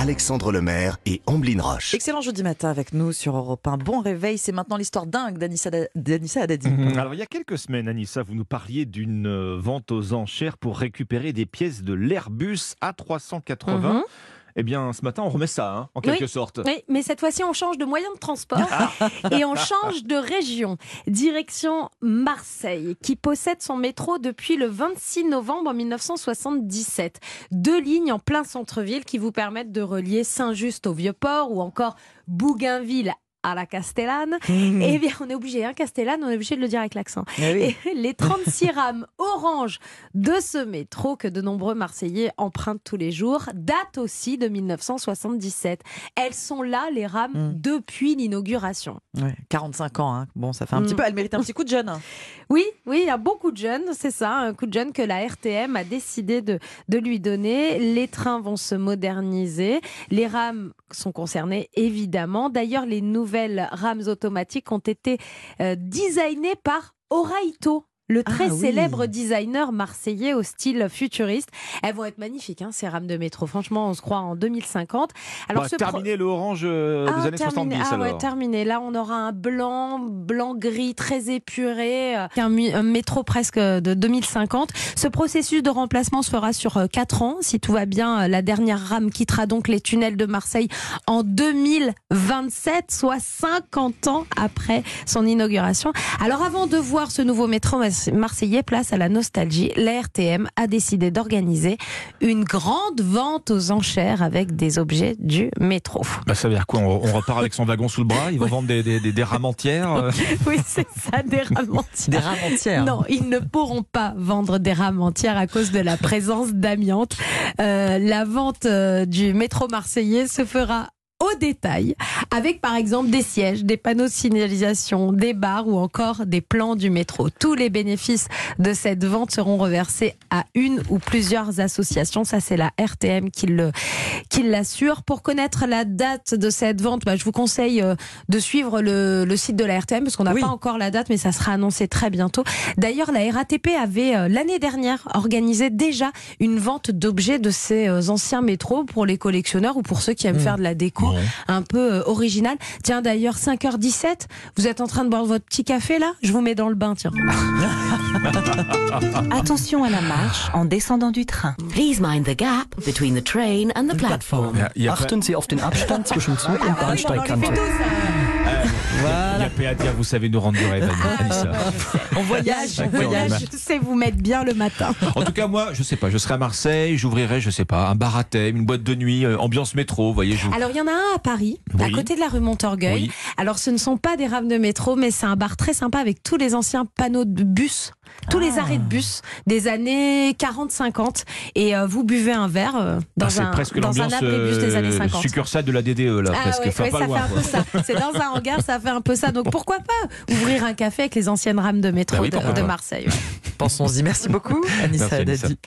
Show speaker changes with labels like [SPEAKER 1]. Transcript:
[SPEAKER 1] Alexandre Lemaire et Amblin Roche.
[SPEAKER 2] Excellent jeudi matin avec nous sur Europe 1. Bon réveil, c'est maintenant l'histoire dingue d'Anissa Haddadi.
[SPEAKER 3] Mhm. Alors il y a quelques semaines, Anissa, vous nous parliez d'une euh, vente aux enchères pour récupérer des pièces de l'Airbus A380.
[SPEAKER 4] Mhm.
[SPEAKER 3] Eh bien, ce matin, on remet ça, hein, en quelque
[SPEAKER 4] Oui.
[SPEAKER 3] sorte.
[SPEAKER 4] Oui, mais cette fois-ci, on change de moyen de transport et on change de région. Direction Marseille, qui possède son métro depuis le 26 novembre 1977. Deux lignes en plein centre-ville qui vous permettent de relier Saint-Just au Vieux-Port ou encore Bougainville à la Castellane. Eh bien, on est obligé, hein, Castellane, on est obligé de le dire avec l'accent.
[SPEAKER 2] Eh oui.
[SPEAKER 4] Et les 36 rames orange de ce métro que de nombreux Marseillais empruntent tous les jours datent aussi de 1977. Elles sont là, les rames,
[SPEAKER 2] Mm.
[SPEAKER 4] depuis l'inauguration.
[SPEAKER 2] Ouais, 45 ans, hein. bon, ça fait un petit
[SPEAKER 4] Mm.
[SPEAKER 2] peu. Elle mérite un petit coup de jeune. hein.
[SPEAKER 4] Oui, oui, il y a beaucoup de jeunes, c'est ça, un coup de jeune que la RTM a décidé de, de lui donner. Les trains vont se moderniser, les rames sont concernées évidemment. D'ailleurs, les nouvelles rames automatiques ont été euh, designées par Oraito. Le très
[SPEAKER 2] Ah oui.
[SPEAKER 4] célèbre designer marseillais au style futuriste. Elles vont être magnifiques, hein, ces rames de métro. Franchement, on se croit en 2050. Alors,
[SPEAKER 3] Bah,
[SPEAKER 4] ce pro-
[SPEAKER 3] terminer le orange euh, des
[SPEAKER 4] ah,
[SPEAKER 3] années
[SPEAKER 4] terminé.
[SPEAKER 3] 70
[SPEAKER 4] Ah ouais, terminé. Là, on aura un blanc, blanc-gris très épuré, euh, un, métro presque de 2050. Ce processus de remplacement se fera sur 4 ans. Si tout va bien, euh, la dernière rame quittera donc les tunnels de Marseille en 2027, soit 50 ans après son inauguration. Alors, avant de voir ce nouveau métro marseillais, place à la nostalgie, la RTM a décidé d'organiser une grande vente aux enchères avec des objets du métro.
[SPEAKER 3] Bah, ça veut dire quoi on, on repart avec son wagon sous le bras Ils vont vendre des, des, des, des rames entières euh,
[SPEAKER 4] Oui, c'est ça, des rames entières.
[SPEAKER 2] Des rames entières.
[SPEAKER 4] Non, ils ne pourront pas vendre des rames entières à cause de la présence d'amiante. Euh, la vente euh, du métro marseillais se fera au détail, avec par exemple des sièges, des panneaux de signalisation, des bars ou encore des plans du métro. Tous les bénéfices de cette vente seront reversés à une ou plusieurs associations. Ça, c'est la RTM qui le qui l'assure. Pour connaître la date de cette vente, bah, je vous conseille euh, de suivre le, le site de la RTM parce qu'on n'a
[SPEAKER 2] Oui.
[SPEAKER 4] pas encore la date, mais ça sera annoncé très bientôt. D'ailleurs, la RATP avait euh, l'année dernière organisé déjà une vente d'objets de ces euh, anciens métros pour les collectionneurs ou pour ceux qui aiment
[SPEAKER 2] Mmh.
[SPEAKER 4] faire de la déco
[SPEAKER 3] Bon.
[SPEAKER 4] Un peu euh, originale. Tiens, d'ailleurs, 5h17, vous êtes en train de boire votre petit café là? Je vous mets dans le bain, tiens.
[SPEAKER 5] Attention à la marche en descendant du train.
[SPEAKER 6] Please mind the gap between the train and the platform.
[SPEAKER 7] Achten Sie auf den Abstand zwischen Zug und
[SPEAKER 4] Ah
[SPEAKER 7] Bahnsteigkante.
[SPEAKER 4] Ça-
[SPEAKER 3] il y a paix à dire, vous savez nous rendre du rêve, Anissa.
[SPEAKER 2] On voyage, on
[SPEAKER 4] Je voyage,
[SPEAKER 2] voyage.
[SPEAKER 4] je sais vous mettre bien le matin.
[SPEAKER 3] En tout cas, moi, je sais pas, je serai à Marseille, j'ouvrirai, je sais pas, un bar à thème, une boîte de nuit, euh, ambiance métro, vous voyez, je...
[SPEAKER 4] Alors, il y en a un à Paris, à côté de la rue Montorgueil.
[SPEAKER 3] Oui.
[SPEAKER 4] Alors, ce ne sont pas des rames de métro, mais c'est un bar très sympa avec tous les anciens panneaux de bus, tous les arrêts de bus des années 40-50. Et euh, vous buvez un verre euh, dans,
[SPEAKER 3] Ah, c'est
[SPEAKER 4] un,
[SPEAKER 3] presque
[SPEAKER 4] dans un abribus des années
[SPEAKER 3] euh,
[SPEAKER 4] 50.
[SPEAKER 3] succursale de la DDE, là,
[SPEAKER 4] Ah
[SPEAKER 3] presque.
[SPEAKER 4] ouais,
[SPEAKER 3] Enfin,
[SPEAKER 4] ouais,
[SPEAKER 3] pas
[SPEAKER 4] ça
[SPEAKER 3] loin,
[SPEAKER 4] fait un peu ça. C'est dans un hangar, ça fait un peu ça. Donc pourquoi pas ouvrir un café avec les anciennes rames de métro
[SPEAKER 3] Bah oui,
[SPEAKER 4] de-. Marseille. ouais.
[SPEAKER 2] Pensons-y. Merci beaucoup, Anissa
[SPEAKER 3] Merci, Anissa.
[SPEAKER 2] Haddadi.